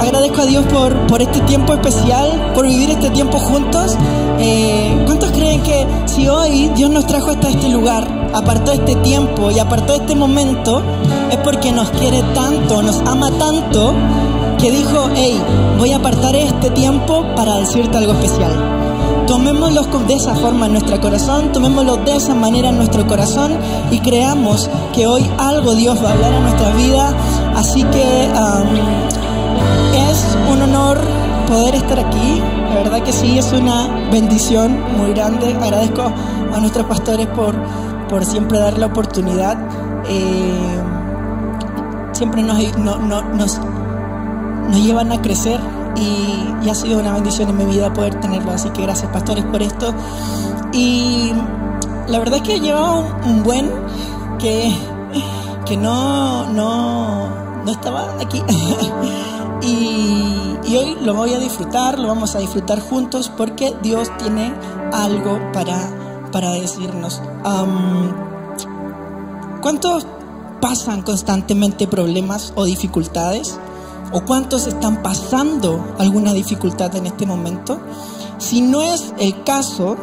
agradezco a Dios por, por este tiempo especial, por vivir este tiempo juntos. Eh, ¿Cuántos creen que si hoy Dios nos trajo hasta este lugar, apartó este tiempo y apartó este momento, es porque nos quiere tanto, nos ama tanto, que dijo, hey, voy a apartar este tiempo para decirte algo especial. Tomémoslo de esa forma en nuestro corazón, tomémoslo de esa manera en nuestro corazón y creamos que hoy algo Dios va a hablar en nuestra vida. Así que es un honor poder estar aquí. La verdad que sí, es una bendición muy grande. Agradezco a nuestros pastores por, por siempre dar la oportunidad. Eh, siempre nos, nos, llevan a crecer y, ha sido una bendición en mi vida poder tenerlo. Así que gracias pastores por esto. Y la verdad es que llevaba un, buen que, que no, no, no estaba aquí. y, hoy lo voy a disfrutar, lo vamos a disfrutar juntos porque Dios tiene algo para, para decirnos. ¿Cuántos pasan constantemente problemas o dificultades? ¿O cuántos están pasando alguna dificultad en este momento? Si no es el caso,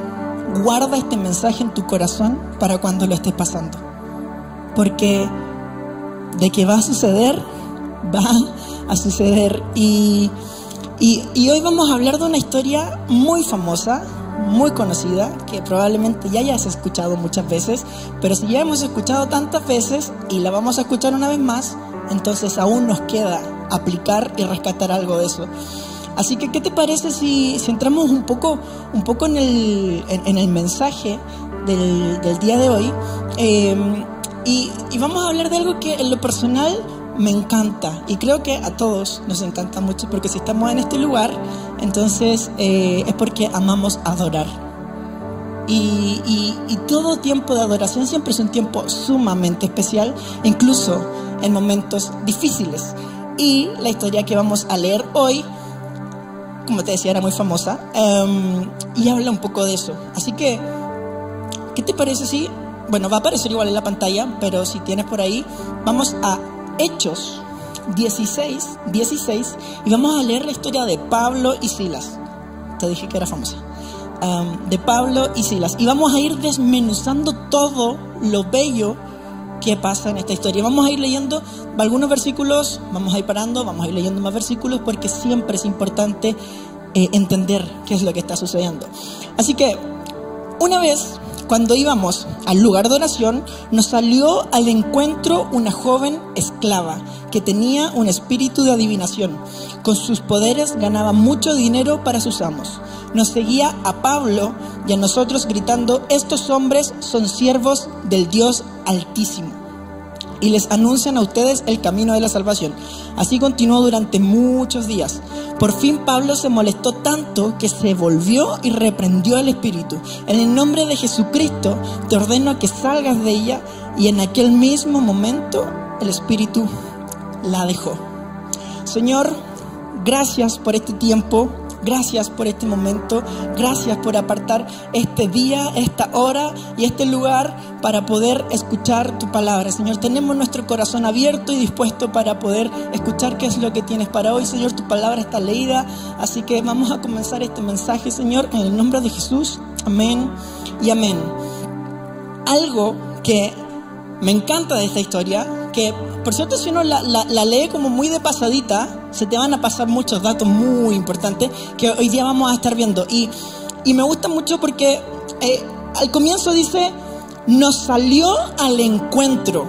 guarda este mensaje en tu corazón para cuando lo estés pasando. Porque de que va a suceder, va a suceder. Y, y, hoy vamos a hablar de una historia muy famosa, muy conocida, que probablemente ya hayas escuchado muchas veces, pero si ya hemos escuchado tantas veces y la vamos a escuchar una vez más, entonces aún nos queda aplicar y rescatar algo de eso. Así que, ¿qué te parece si, si entramos un poco, un poco en, el, en, el mensaje del, día de hoy? Y, y, vamos a hablar de algo que en lo personal me encanta y creo que a todos nos encanta mucho porque si estamos en este lugar, entonces eh, es porque amamos adorar. Y, y, todo tiempo de adoración siempre es un tiempo sumamente especial, incluso en momentos difíciles. Y la historia que vamos a leer hoy, como te decía, era muy famosa em, y habla un poco de eso. Así que, ¿qué te parece si, bueno, va a aparecer igual en la pantalla, pero si tienes por ahí, vamos a Hechos 16, 16, y vamos a leer la historia de Pablo y Silas. Te dije que era famosa. De Pablo y Silas. Y vamos a ir desmenuzando todo lo bello que pasa en esta historia. Vamos a ir leyendo algunos versículos, vamos a ir parando, vamos a ir leyendo más versículos porque siempre es importante eh, entender qué es lo que está sucediendo. Así que, una vez cuando íbamos al lugar de oración, nos salió al encuentro una joven esclava que tenía un espíritu de adivinación. Con sus poderes ganaba mucho dinero para sus amos. Nos seguía a Pablo y a nosotros gritando, estos hombres son siervos del Dios Altísimo y les anuncian a ustedes el camino de la salvación. Así continuó durante muchos días. Por fin Pablo se molestó tanto que se volvió y reprendió al espíritu. En el nombre de Jesucristo te ordeno que salgas de ella y en aquel mismo momento el espíritu la dejó. Señor, gracias por este tiempo Gracias por este momento, gracias por apartar este día, esta hora y este lugar para poder escuchar tu palabra. Señor, tenemos nuestro corazón abierto y dispuesto para poder escuchar qué es lo que tienes para hoy. Señor, tu palabra está leída, así que vamos a comenzar este mensaje, Señor, en el nombre de Jesús. Amén y amén. Algo que me encanta de esta historia, que por cierto si uno la, lee como muy de pasadita, se te van a pasar muchos datos muy importantes que hoy día vamos a estar viendo. Y, me gusta mucho porque eh, al comienzo dice, nos salió al encuentro.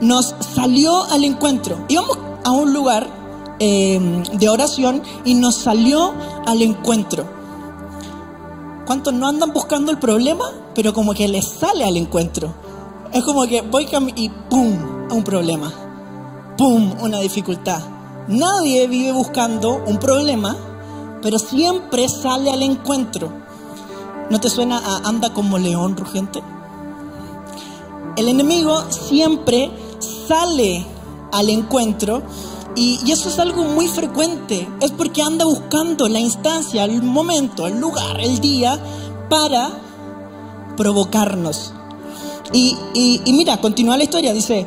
Nos salió al encuentro. Íbamos a un lugar eh, de oración y nos salió al encuentro. ¿Cuántos no andan buscando el problema, pero como que les sale al encuentro? Es como que voy y ¡pum! un problema. ¡Pum! Una dificultad. Nadie vive buscando un problema, pero siempre sale al encuentro. ¿No te suena a anda como león rugente? El enemigo siempre sale al encuentro y, eso es algo muy frecuente. Es porque anda buscando la instancia, el momento, el lugar, el día para provocarnos. Y, y, mira, continúa la historia. Dice,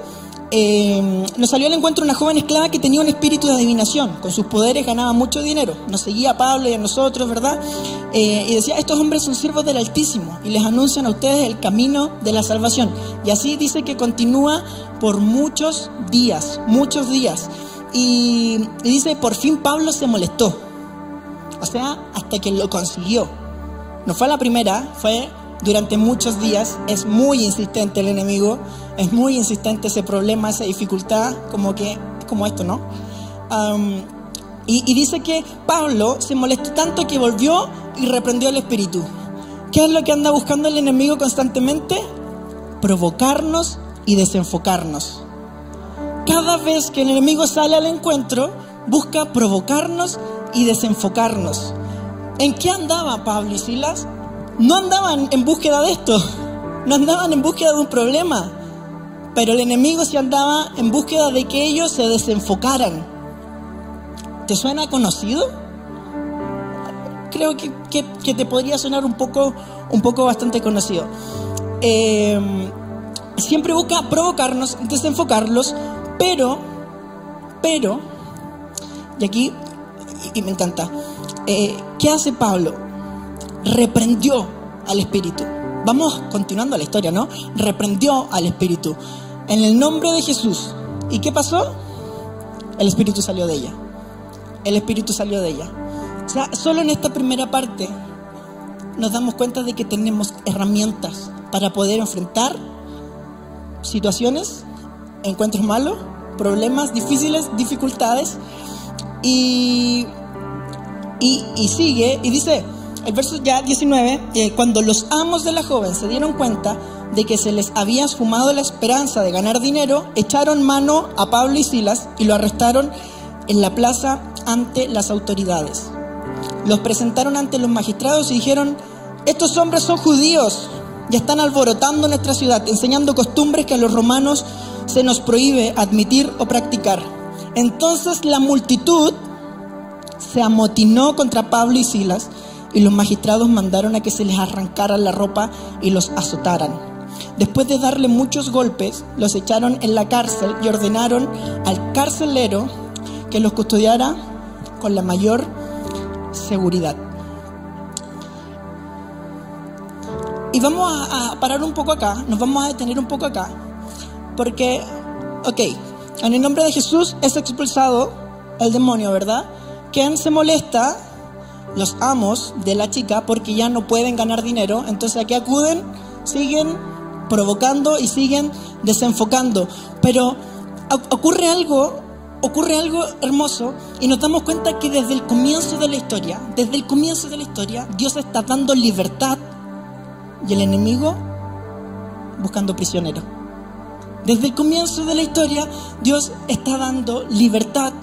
eh, nos salió al encuentro una joven esclava que tenía un espíritu de adivinación. Con sus poderes ganaba mucho dinero. Nos seguía a Pablo y a nosotros, ¿verdad? Eh, y decía, estos hombres son siervos del Altísimo y les anuncian a ustedes el camino de la salvación. Y así dice que continúa por muchos días, muchos días. Y, y dice, por fin Pablo se molestó. O sea, hasta que lo consiguió. No fue la primera, fue durante muchos días. Es muy insistente el enemigo, es muy insistente ese problema, esa dificultad, como que como esto, ¿no? Y, y, dice que Pablo se molestó tanto que volvió y reprendió al espíritu. ¿Qué es lo que anda buscando el enemigo constantemente? Provocarnos y desenfocarnos. Cada vez que el enemigo sale al encuentro, busca provocarnos y desenfocarnos. ¿En qué andaba Pablo y Silas? No andaban en búsqueda de esto, no andaban en búsqueda de un problema, pero el enemigo sí andaba en búsqueda de que ellos se desenfocaran. ¿Te suena conocido? Creo que, que, te podría sonar un poco, un poco bastante conocido. Eh, siempre busca provocarnos, desenfocarlos, pero, pero, y aquí, y, y me encanta, eh, ¿qué hace Pablo? Reprendió al espíritu. Vamos continuando la historia, ¿no? Reprendió al espíritu en el nombre de Jesús. ¿Y qué pasó? El espíritu salió de ella. El espíritu salió de ella. O sea, solo en esta primera parte nos damos cuenta de que tenemos herramientas para poder enfrentar situaciones, encuentros malos, problemas difíciles, dificultades. Y, y, y sigue, y dice, el verso ya 19, eh, cuando los amos de la joven se dieron cuenta de que se les había esfumado la esperanza de ganar dinero, echaron mano a Pablo y Silas y lo arrestaron en la plaza ante las autoridades. Los presentaron ante los magistrados y dijeron, estos hombres son judíos y están alborotando nuestra ciudad, enseñando costumbres que a los romanos se nos prohíbe admitir o practicar. Entonces la multitud se amotinó contra Pablo y Silas y los magistrados mandaron a que se les arrancara la ropa y los azotaran. Después de darle muchos golpes, los echaron en la cárcel y ordenaron al carcelero que los custodiara con la mayor seguridad. Y vamos a, a, parar un poco acá, nos vamos a detener un poco acá, porque, ok, en el nombre de Jesús es expulsado el demonio, ¿verdad? ¿Quién se molesta? Los amos de la chica porque ya no pueden ganar dinero, entonces aquí acuden, siguen provocando y siguen desenfocando. Pero ocurre algo, ocurre algo hermoso y nos damos cuenta que desde el comienzo de la historia, desde el comienzo de la historia, Dios está dando libertad y el enemigo buscando prisioneros. Desde el comienzo de la historia, Dios está dando libertad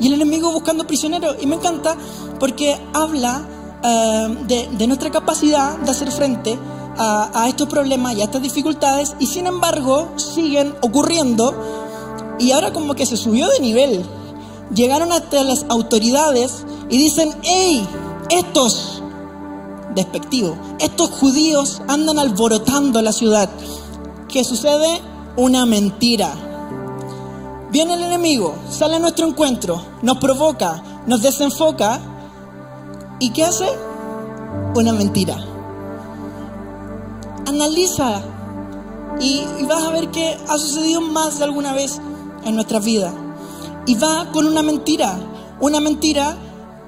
y el enemigo buscando prisioneros. Y me encanta porque habla de, de, nuestra capacidad de hacer frente a, a estos problemas y a estas dificultades y sin embargo siguen ocurriendo y ahora como que se subió de nivel. Llegaron hasta las autoridades y dicen, hey, estos, despectivos, estos judíos andan alborotando la ciudad. ¿Qué sucede? Una mentira. Viene el enemigo, sale a nuestro encuentro, nos provoca, nos desenfoca. ¿Y qué hace? Una mentira analiza y, y, vas a ver que ha sucedido más de alguna vez en nuestra vida. Y va con una mentira, una mentira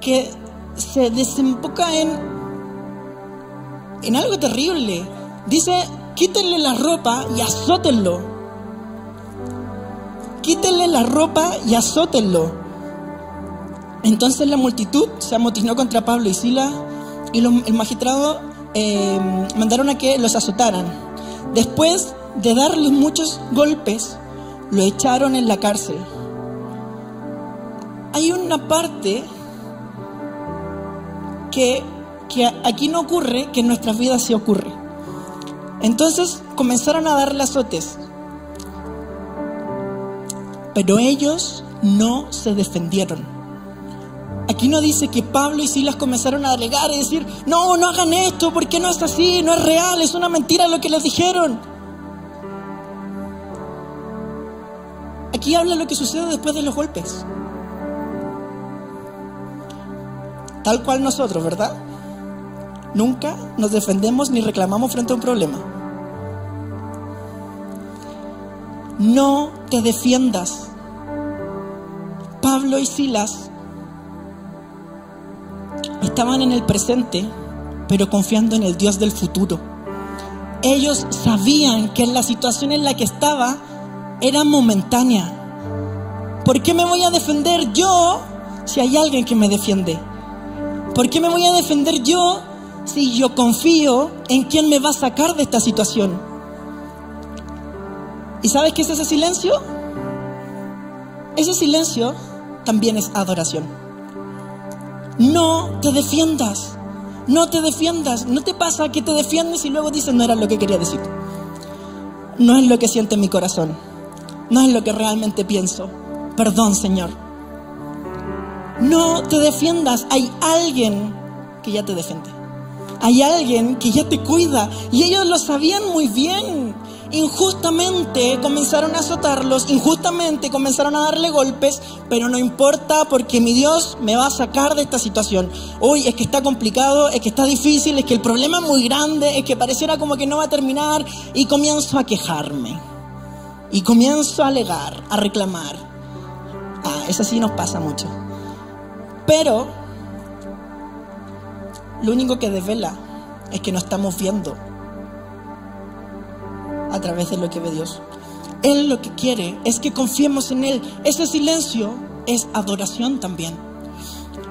que se desemboca en, en algo terrible. Dice, quítenle la ropa y azótenlo. Quítenle la ropa y azótenlo. Entonces la multitud se amotinó contra Pablo y Sila y los, el magistrado eh, mandaron a que los azotaran. Después de darles muchos golpes, lo echaron en la cárcel. Hay una parte que, que aquí no ocurre, que en nuestras vidas sí ocurre. Entonces comenzaron a darle azotes. Pero ellos no se defendieron. Aquí no dice que Pablo y Silas comenzaron a alegar y decir, no, no hagan esto, porque no es así, no es real, es una mentira lo que les dijeron. aquí habla lo que sucede después de los golpes. Tal cual nosotros, ¿verdad? Nunca nos defendemos ni reclamamos frente a un problema. No te defiendas. Pablo y Silas estaban en el presente, pero confiando en el Dios del futuro. Ellos sabían que la situación en la que estaba era momentánea. ¿Por qué me voy a defender yo si hay alguien que me defiende? ¿Por qué me voy a defender yo si yo confío en quién me va a sacar de esta situación? ¿Y sabes qué es ese silencio? Ese silencio también es adoración. No te defiendas, no te defiendas, no te pasa que te defiendes y luego dices no era lo que quería decir. No es lo que siente mi corazón, no es lo que realmente pienso. Perdón, Señor. No te defiendas, hay alguien que ya te defiende. Hay alguien que ya te cuida y ellos lo sabían muy bien. Injustamente comenzaron a azotarlos, injustamente comenzaron a darle golpes, pero no importa porque mi Dios me va a sacar de esta situación. Hoy es que está complicado, es que está difícil, es que el problema es muy grande, es que pareciera como que no va a terminar y comienzo a quejarme. Y comienzo a alegar, a reclamar. Ah, eso sí nos pasa mucho. Pero lo único que desvela es que no estamos viendo a través de lo que ve Dios. Él lo que quiere es que confiemos en Él. Ese silencio es adoración también.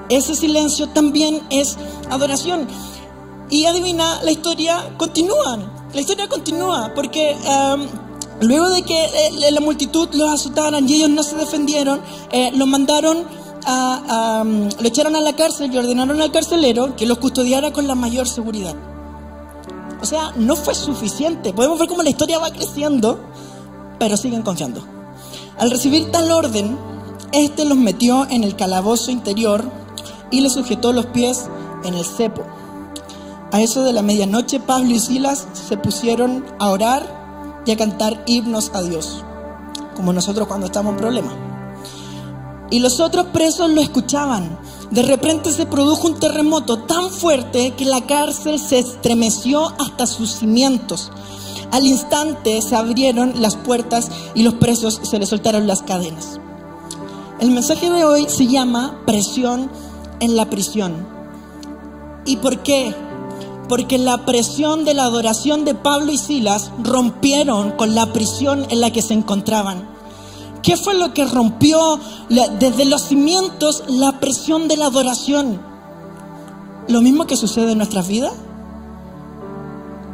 Ese silencio también es adoración. Y adivina, la historia continúa. La historia continúa porque um, luego de que eh, la multitud los azotaran y ellos no se defendieron, eh, los mandaron a, lo echaron a la cárcel y ordenaron al carcelero que los custodiara con la mayor seguridad. O sea, no fue suficiente. Podemos ver cómo la historia va creciendo, pero siguen confiando. Al recibir tal orden, este los metió en el calabozo interior y le sujetó los pies en el cepo. A eso de la medianoche, Pablo y Silas se pusieron a orar y a cantar himnos a Dios, como nosotros cuando estamos en problemas. Y los otros presos lo escuchaban. De repente se produjo un terremoto tan fuerte que la cárcel se estremeció hasta sus cimientos. Al instante se abrieron las puertas y los presos se les soltaron las cadenas. El mensaje de hoy se llama presión en la prisión. ¿Y por qué? Porque la presión de la adoración de Pablo y Silas rompieron con la prisión en la que se encontraban. ¿Qué fue lo que rompió desde los cimientos la presión de la adoración? Lo mismo que sucede en nuestras vidas.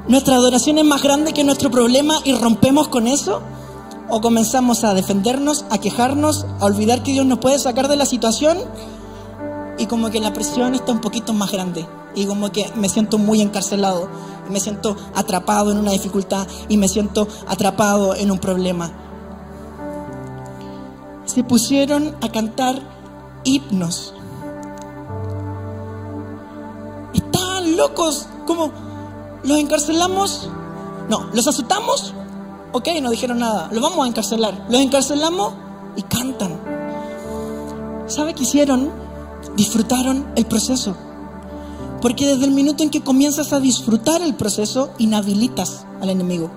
¿Nuestra adoración es más grande que nuestro problema y rompemos con eso? ¿O comenzamos a defendernos, a quejarnos, a olvidar que Dios nos puede sacar de la situación? Y como que la presión está un poquito más grande. Y como que me siento muy encarcelado, me siento atrapado en una dificultad y me siento atrapado en un problema se pusieron a cantar himnos. Estaban locos, como los encarcelamos, no, los azotamos, ok, no dijeron nada, los vamos a encarcelar, los encarcelamos y cantan. ¿Sabe qué hicieron? Disfrutaron el proceso. Porque desde el minuto en que comienzas a disfrutar el proceso, inhabilitas al enemigo.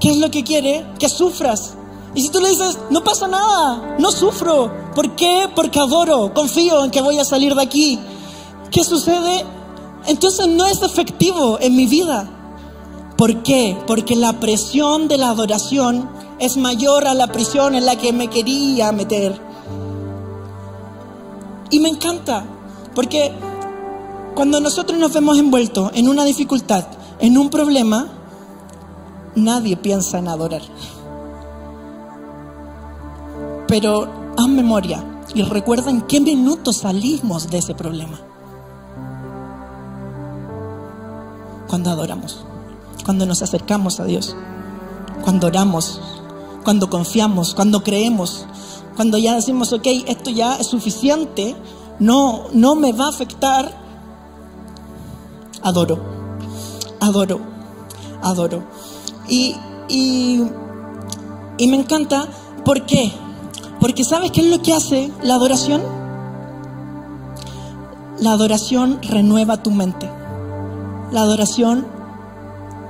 ¿Qué es lo que quiere? Que sufras, y si tú le dices, no pasa nada, no sufro. ¿Por qué? Porque adoro, confío en que voy a salir de aquí. ¿Qué sucede? Entonces no es efectivo en mi vida. ¿Por qué? Porque la presión de la adoración es mayor a la prisión en la que me quería meter. Y me encanta, porque cuando nosotros nos vemos envueltos en una dificultad, en un problema, nadie piensa en adorar. Pero haz memoria y recuerda en qué minuto salimos de ese problema. Cuando adoramos, cuando nos acercamos a Dios, cuando oramos, cuando confiamos, cuando creemos, cuando ya decimos, ok, esto ya es suficiente, no, no me va a afectar, adoro, adoro, adoro. Y, y, y me encanta ¿Por qué? Porque ¿sabes qué es lo que hace la adoración? La adoración renueva tu mente. La adoración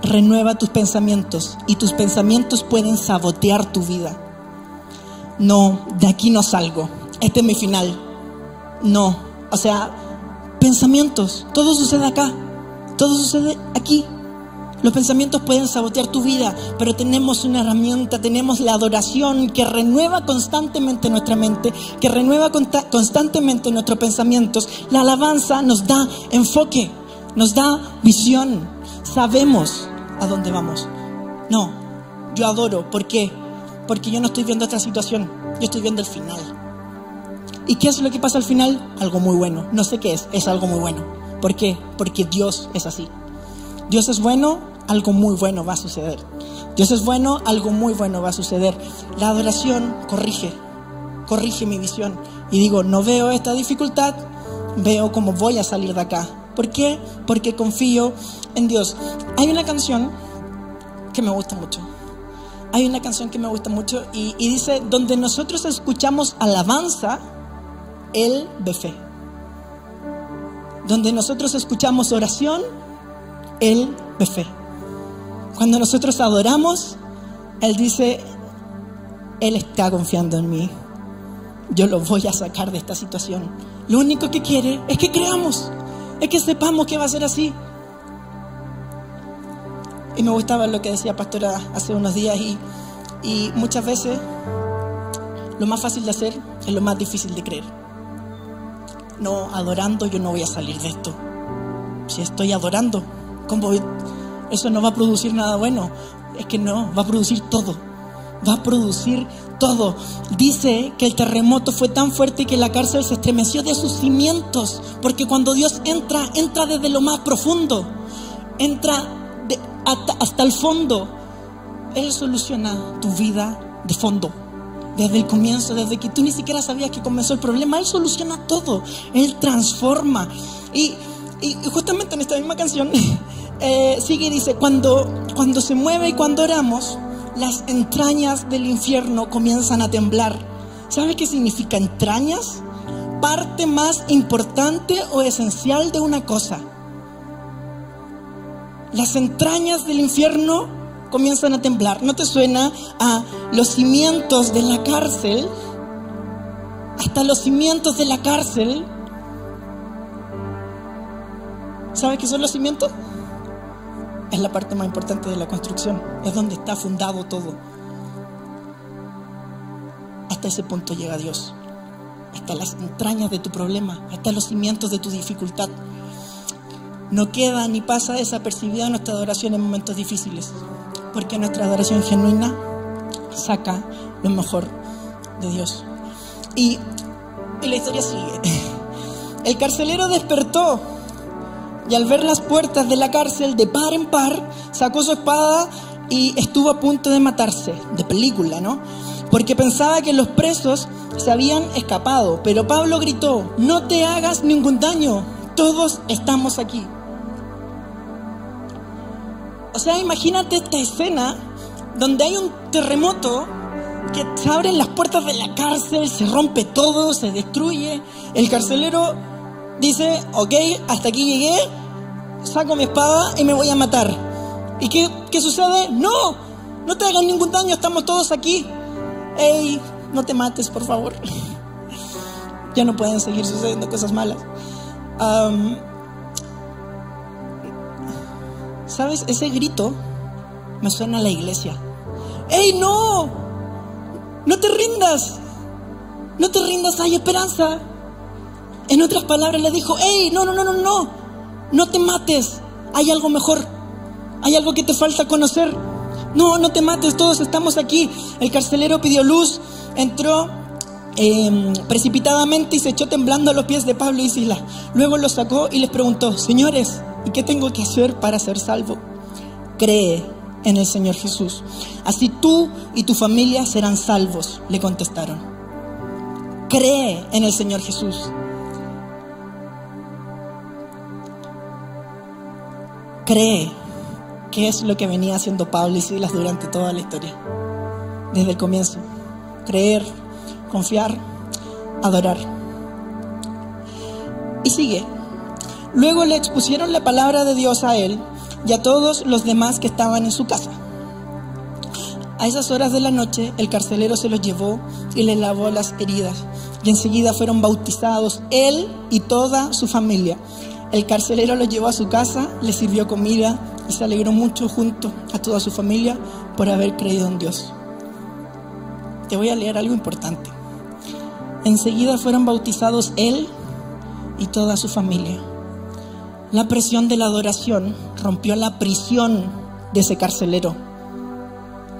renueva tus pensamientos y tus pensamientos pueden sabotear tu vida. No, de aquí no salgo. Este es mi final. No, o sea, pensamientos, todo sucede acá, todo sucede aquí. Los pensamientos pueden sabotear tu vida, pero tenemos una herramienta, tenemos la adoración que renueva constantemente nuestra mente, que renueva constantemente nuestros pensamientos. La alabanza nos da enfoque, nos da visión, sabemos a dónde vamos. No, yo adoro, ¿por qué? Porque yo no estoy viendo esta situación, yo estoy viendo el final. ¿Y qué es lo que pasa al final? Algo muy bueno. No sé qué es, es algo muy bueno. ¿Por qué? Porque Dios es así. Dios es bueno, algo muy bueno va a suceder. Dios es bueno, algo muy bueno va a suceder. La adoración corrige, corrige mi visión. Y digo, no veo esta dificultad, veo cómo voy a salir de acá. ¿Por qué? Porque confío en Dios. Hay una canción que me gusta mucho. Hay una canción que me gusta mucho y, dice, donde nosotros escuchamos alabanza, Él ve fe. Donde nosotros escuchamos oración, él ve fe. Cuando nosotros adoramos, Él dice, Él está confiando en mí. Yo lo voy a sacar de esta situación. Lo único que quiere es que creamos, es que sepamos que va a ser así. Y me gustaba lo que decía Pastora hace unos días y, y muchas veces lo más fácil de hacer es lo más difícil de creer. No, adorando yo no voy a salir de esto. Si estoy adorando, eso no va a producir nada bueno. Es que no, va a producir todo. Va a producir todo. Dice que el terremoto fue tan fuerte que la cárcel se estremeció de sus cimientos. Porque cuando Dios entra, entra desde lo más profundo. Entra hasta, el fondo. Él soluciona tu vida de fondo desde el comienzo, desde que tú ni siquiera sabías que comenzó el problema, Él soluciona todo, Él transforma. Y, justamente en esta misma canción eh, sigue y dice, cuando, cuando se mueve y cuando oramos, las entrañas del infierno comienzan a temblar. ¿Sabe qué significa entrañas? Parte más importante o esencial de una cosa. Las entrañas del infierno comienzan a temblar. ¿No te suena a los cimientos de la cárcel? Hasta los cimientos de la cárcel ¿Sabes qué son los cimientos? Es la parte más importante de la construcción. Es donde está fundado todo. Hasta ese punto llega Dios. Hasta las entrañas de tu problema. Hasta los cimientos de tu dificultad. No queda ni pasa desapercibida nuestra adoración en momentos difíciles. Porque nuestra adoración genuina saca lo mejor de Dios. Y, y la historia sigue. El carcelero despertó y al ver las puertas de la cárcel de par en par, sacó su espada y estuvo a punto de matarse, de película, ¿no? Porque pensaba que los presos se habían escapado, pero Pablo gritó, no te hagas ningún daño, todos estamos aquí. O sea, imagínate esta escena donde hay un terremoto que se abren las puertas de la cárcel, se rompe todo, se destruye. El carcelero dice, ok, hasta aquí llegué, saco mi espada y me voy a matar. ¿Y qué, qué sucede? No, no te hagan ningún daño, estamos todos aquí. Ey, no te mates, por favor. ya no pueden seguir sucediendo cosas malas. ¿Sabes? Ese grito me suena a la iglesia. ¡Ey, no! ¡No te rindas! ¡No te rindas! ¡Hay esperanza! En otras palabras le dijo, ¡Ey, no, no, no, no, no! No te mates, hay algo mejor, hay algo que te falta conocer. No, no te mates, todos estamos aquí. El carcelero pidió luz, entró em, precipitadamente y se echó temblando a los pies de Pablo y Sila. Luego los sacó y les preguntó, señores, ¿y qué tengo que hacer para ser salvo? Cree en el Señor Jesús. Así tú y tu familia serán salvos, le contestaron. Cree en el Señor Jesús. Cree que es lo que venía haciendo Pablo y Silas durante toda la historia, desde el comienzo. creer, confiar, adorar. Y sigue. Luego le expusieron la palabra de Dios a él y a todos los demás que estaban en su casa. A esas horas de la noche el carcelero se los llevó y le lavó las heridas y enseguida fueron bautizados él y toda su familia. El carcelero los llevó a su casa, le sirvió comida y se alegró mucho junto a toda su familia por haber creído en Dios. Te voy a leer algo importante. Enseguida fueron bautizados él y toda su familia. La presión de la adoración rompió la prisión de ese carcelero.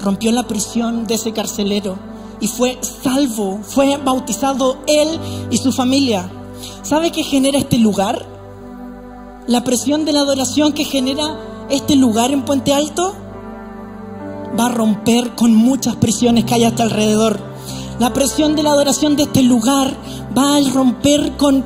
Rompió la prisión de ese carcelero y fue salvo, fue bautizado él y su familia. ¿Sabe qué genera este lugar? La presión de la adoración que genera este lugar en Puente Alto va a romper con muchas prisiones que hay hasta alrededor. La presión de la adoración de este lugar va a romper con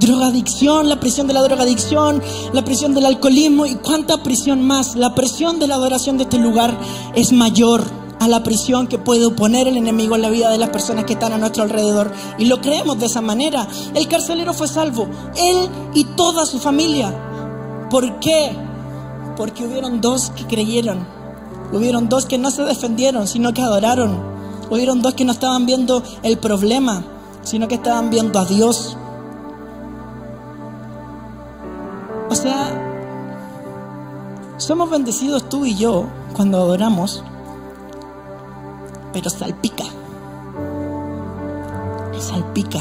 drogadicción, la presión de la drogadicción, la presión del alcoholismo y cuánta prisión más. La presión de la adoración de este lugar es mayor a la prisión que puede oponer el enemigo en la vida de las personas que están a nuestro alrededor. Y lo creemos de esa manera. El carcelero fue salvo, él y toda su familia. ¿Por qué? Porque hubieron dos que creyeron. Hubieron dos que no se defendieron, sino que adoraron. Hubieron dos que no estaban viendo el problema, sino que estaban viendo a Dios. O sea, somos bendecidos tú y yo cuando adoramos, pero salpica. Salpica.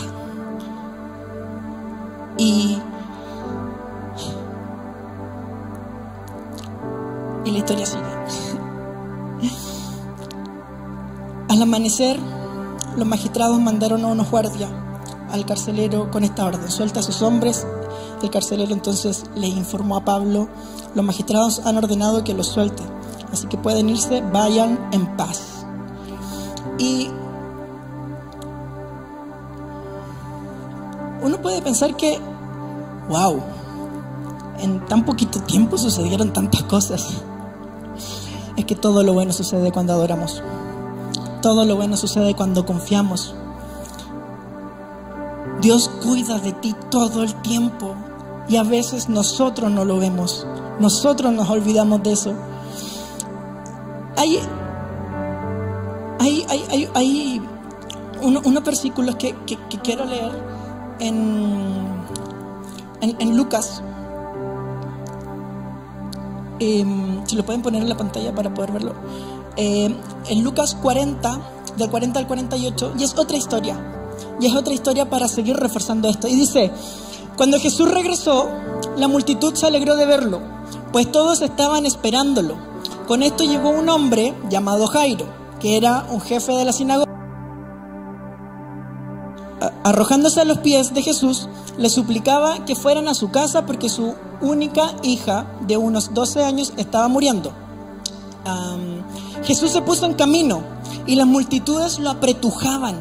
Y, y la historia sigue. Al amanecer, los magistrados mandaron a unos guardias al carcelero con esta orden, suelta a sus hombres el carcelero entonces le informó a Pablo, los magistrados han ordenado que los suelte, así que pueden irse, vayan en paz. Y uno puede pensar que, wow, en tan poquito tiempo sucedieron tantas cosas. Es que todo lo bueno sucede cuando adoramos. Todo lo bueno sucede cuando confiamos. Dios cuida de ti todo el tiempo. Y a veces nosotros no lo vemos. Nosotros nos olvidamos de eso. Hay, hay, hay, hay, unos versículos que, quiero leer en, en, Lucas. Em, si lo pueden poner en la pantalla para poder verlo. Em, en Lucas 40, del 40 al 48, y es otra historia. Y es otra historia para seguir reforzando esto. Y dice, cuando Jesús regresó, la multitud se alegró de verlo, pues todos estaban esperándolo. Con esto llegó un hombre llamado Jairo, que era un jefe de la sinagoga. Arrojándose a los pies de Jesús, le suplicaba que fueran a su casa porque su única hija de unos 12 años estaba muriendo. Jesús se puso en camino y las multitudes lo apretujaban.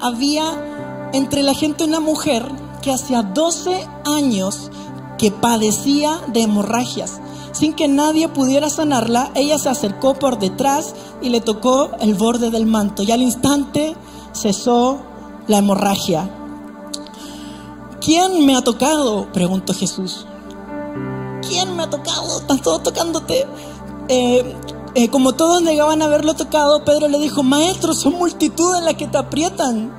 Había entre la gente una mujer que hacía 12 años que padecía de hemorragias. Sin que nadie pudiera sanarla, ella se acercó por detrás y le tocó el borde del manto. Y al instante cesó la hemorragia. ¿Quién me ha tocado? preguntó Jesús. ¿Quién me ha tocado? Están todos tocándote. Eh, eh, como todos negaban haberlo tocado, Pedro le dijo, maestro, son multitudes las que te aprietan.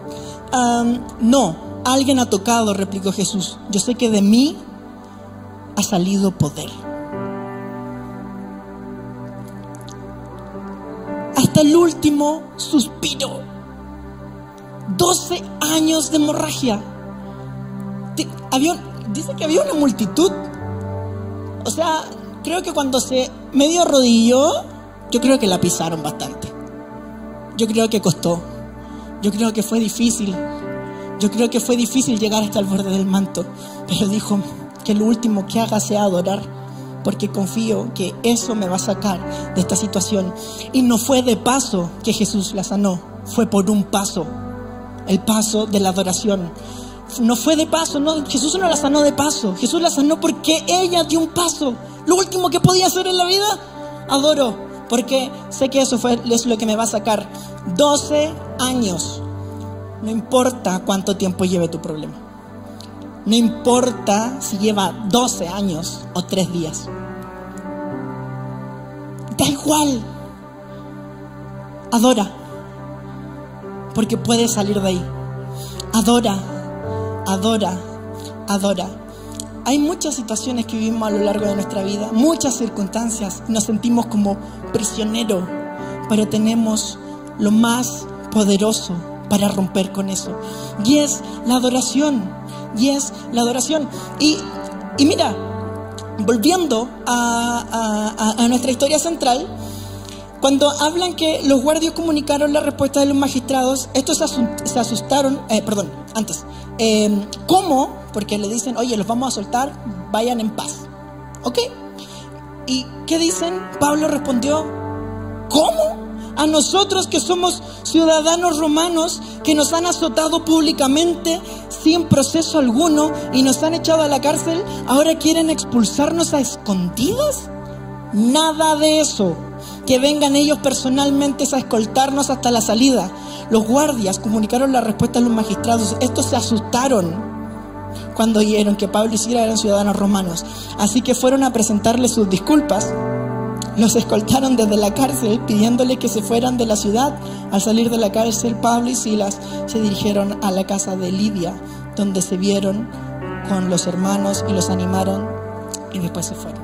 no, Alguien ha tocado, replicó Jesús. Yo sé que de mí ha salido poder. Hasta el último suspiro. 12 años de hemorragia. dice que había una multitud. O sea, creo que cuando se medio rodilló, yo creo que la pisaron bastante. Yo creo que costó. Yo creo que fue difícil. Yo creo que fue difícil llegar hasta el borde del manto, pero dijo que lo último que haga sea adorar, porque confío que eso me va a sacar de esta situación. Y no fue de paso que Jesús la sanó, fue por un paso, el paso de la adoración. No fue de paso, no, Jesús no la sanó de paso, Jesús la sanó porque ella dio un paso. Lo último que podía hacer en la vida, adoro porque sé que eso fue, es lo que me va a sacar 12 años. No importa cuánto tiempo lleve tu problema. No importa si lleva 12 años o 3 días. Da igual. Adora. Porque puedes salir de ahí. Adora, adora, adora. Hay muchas situaciones que vivimos a lo largo de nuestra vida, muchas circunstancias. Nos sentimos como prisioneros, pero tenemos lo más poderoso para romper con eso. Y es la adoración. Y es la adoración. Y, y mira, volviendo a, nuestra historia central, cuando hablan que los guardias comunicaron la respuesta de los magistrados, estos se asustaron, eh, perdón, antes, eh, ¿cómo? Porque le dicen, oye, los vamos a soltar, vayan en paz. ¿Ok? ¿Y qué dicen? Pablo respondió, ¿cómo? A nosotros que somos ciudadanos romanos, que nos han azotado públicamente sin proceso alguno y nos han echado a la cárcel, ahora quieren expulsarnos a escondidas. Nada de eso. Que vengan ellos personalmente a escoltarnos hasta la salida. Los guardias comunicaron la respuesta a los magistrados. Estos se asustaron cuando oyeron que Pablo y Sila eran ciudadanos romanos. Así que fueron a presentarle sus disculpas los escoltaron desde la cárcel pidiéndole que se fueran de la ciudad. Al salir de la cárcel, Pablo y Silas se dirigieron a la casa de Lidia, donde se vieron con los hermanos y los animaron y después se fueron.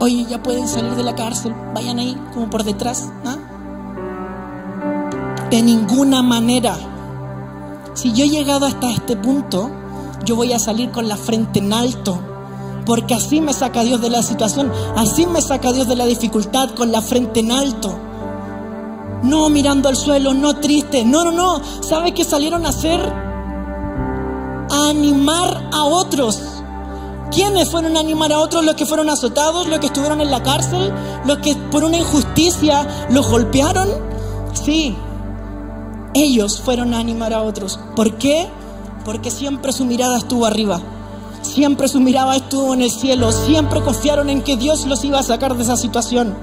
Oye, ya pueden salir de la cárcel, vayan ahí como por detrás. ¿ah? De ninguna manera. Si yo he llegado hasta este punto, yo voy a salir con la frente en alto porque así me saca Dios de la situación, así me saca Dios de la dificultad con la frente en alto. No mirando al suelo, no triste. No, no, no. ¿Sabe qué salieron a hacer? A animar a otros. ¿Quiénes fueron a animar a otros? Los que fueron azotados, los que estuvieron en la cárcel, los que por una injusticia los golpearon. Sí, ellos fueron a animar a otros. ¿Por qué? Porque siempre su mirada estuvo arriba. Siempre su mirada estuvo en el cielo, siempre confiaron en que Dios los iba a sacar de esa situación.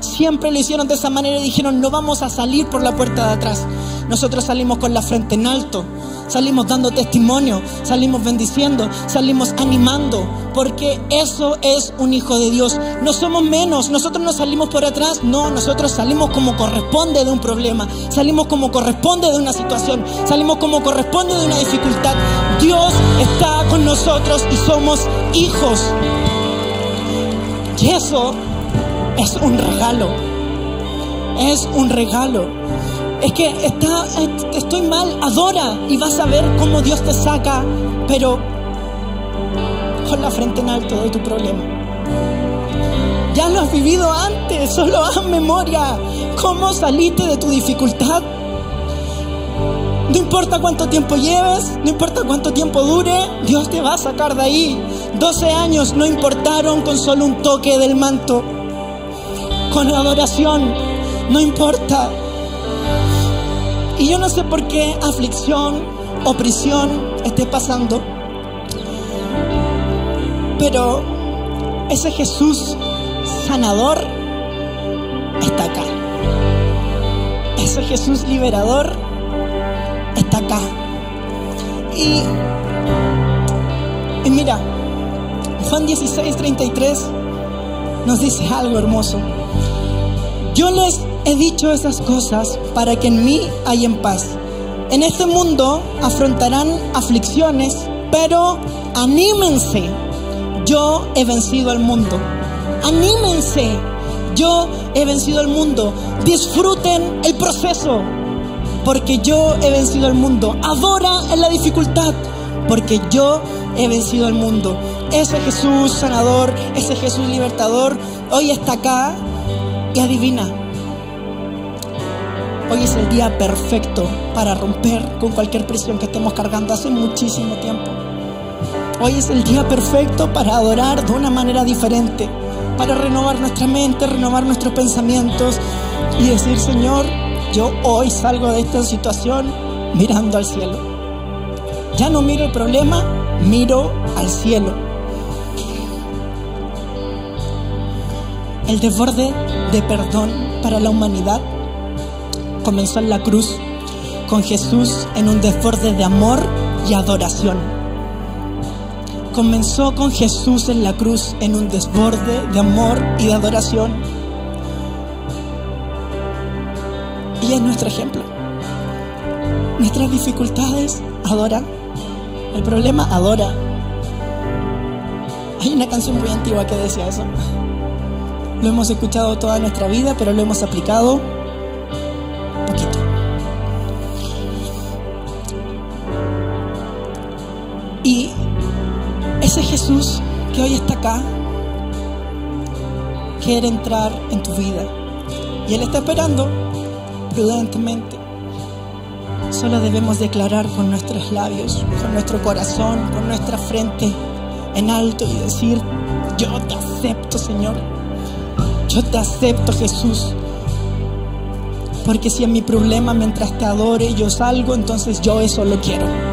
Siempre lo hicieron de esa manera y dijeron, no vamos a salir por la puerta de atrás. Nosotros salimos con la frente en alto, salimos dando testimonio, salimos bendiciendo, salimos animando, porque eso es un hijo de Dios. No somos menos, nosotros no salimos por atrás, no, nosotros salimos como corresponde de un problema, salimos como corresponde de una situación, salimos como corresponde de una dificultad. Dios está con nosotros y somos hijos. Y eso es un regalo. Es un regalo. Es que está, estoy mal, adora y vas a ver cómo Dios te saca, pero con la frente en alto de tu problema. Ya lo has vivido antes, solo haz memoria. ¿Cómo saliste de tu dificultad? No importa cuánto tiempo lleves, no importa cuánto tiempo dure, Dios te va a sacar de ahí. 12 años no importaron con solo un toque del manto con adoración, no importa. Y yo no sé por qué aflicción o prisión esté pasando, pero ese Jesús sanador está acá. Ese Jesús liberador está acá. Y, mira, Juan 16, 33 nos dice algo hermoso. Yo les he dicho esas cosas para que en mí en paz. En este mundo afrontarán aflicciones, pero anímense. Yo he vencido al mundo. Anímense. Yo he vencido al mundo. Disfruten el proceso, porque yo he vencido al mundo. Adora en la dificultad, porque yo he vencido al mundo. Ese Jesús sanador, ese Jesús libertador, hoy está acá y adivina, hoy es el día perfecto para romper con cualquier prisión que estemos cargando hace muchísimo tiempo. Hoy es el día perfecto para adorar de una manera diferente, para renovar nuestra mente, renovar nuestros pensamientos y decir, Señor, yo hoy salgo de esta situación mirando al cielo. Ya no miro el problema, miro al cielo. El desborde de perdón para la humanidad comenzó en la cruz con Jesús en un desborde de amor y adoración. Comenzó con Jesús en la cruz en un desborde de amor y de adoración. Y es nuestro ejemplo. Nuestras dificultades adora. El problema adora. Hay una canción muy antigua que decía eso. Lo hemos escuchado toda nuestra vida, pero lo hemos aplicado Y ese Jesús que hoy está acá quiere entrar en tu vida. Y Él está esperando prudentemente. Solo debemos declarar con nuestros labios, con nuestro corazón, con nuestra frente en alto y decir, yo te acepto Señor, yo te acepto Jesús. Porque si en mi problema mientras te adore yo salgo, entonces yo eso lo quiero.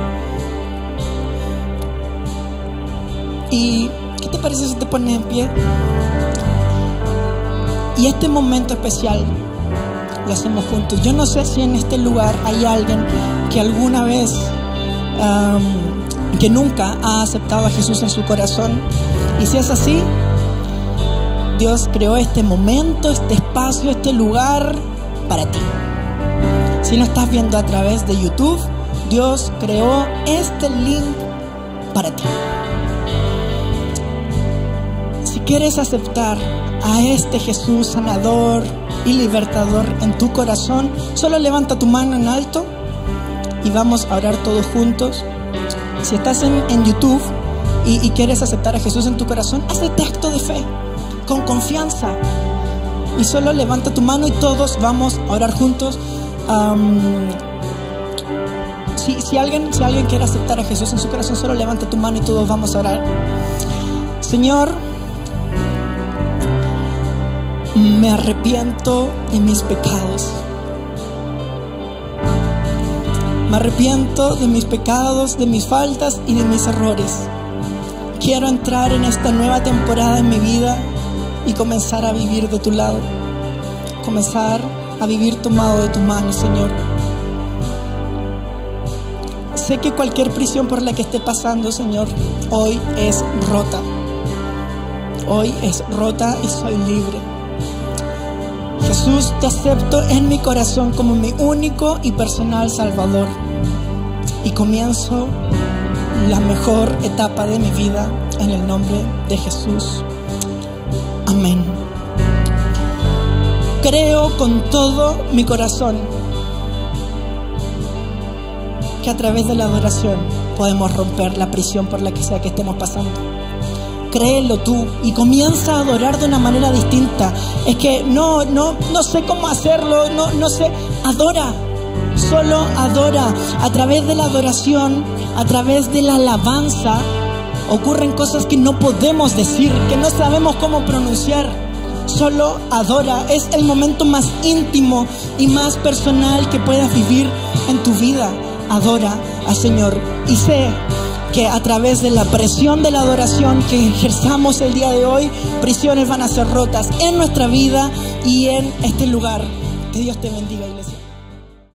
¿Y qué te parece si te pones en pie? Y este momento especial lo hacemos juntos. Yo no sé si en este lugar hay alguien que alguna vez, que nunca ha aceptado a Jesús en su corazón. Y si es así, Dios creó este momento, este espacio, este lugar para ti. Si no estás viendo a través de YouTube, Dios creó este link para ti. Quieres aceptar a este Jesús sanador y libertador en tu corazón, solo levanta tu mano en alto y vamos a orar todos juntos. Si estás en, YouTube y, quieres aceptar a Jesús en tu corazón, haz este acto de fe con confianza y solo levanta tu mano y todos vamos a orar juntos. si, si, alguien, si alguien quiere aceptar a Jesús en su corazón, solo levanta tu mano y todos vamos a orar. Señor, me arrepiento de mis pecados. Me arrepiento de mis pecados, de mis faltas y de mis errores. Quiero entrar en esta nueva temporada en mi vida y comenzar a vivir de tu lado. Comenzar a vivir tomado de tu mano, Señor. Sé que cualquier prisión por la que esté pasando, Señor, hoy es rota. Hoy es rota y soy libre. Jesús, te acepto en mi corazón como mi único y personal Salvador. Y comienzo la mejor etapa de mi vida en el nombre de Jesús. Amén. Creo con todo mi corazón que a través de la adoración podemos romper la prisión por la que sea que estemos pasando créelo tú y comienza a adorar de una manera distinta. Es que no, no, no sé cómo hacerlo, no, no sé, adora. Solo adora. A través de la adoración, a través de la alabanza, ocurren cosas que no podemos decir, que no sabemos cómo pronunciar. Solo adora. Es el momento más íntimo y más personal que puedas vivir en tu vida. Adora al Señor. Y sé que a través de la presión de la adoración que ejerzamos el día de hoy, prisiones van a ser rotas en nuestra vida y en este lugar. Que Dios te bendiga, iglesia.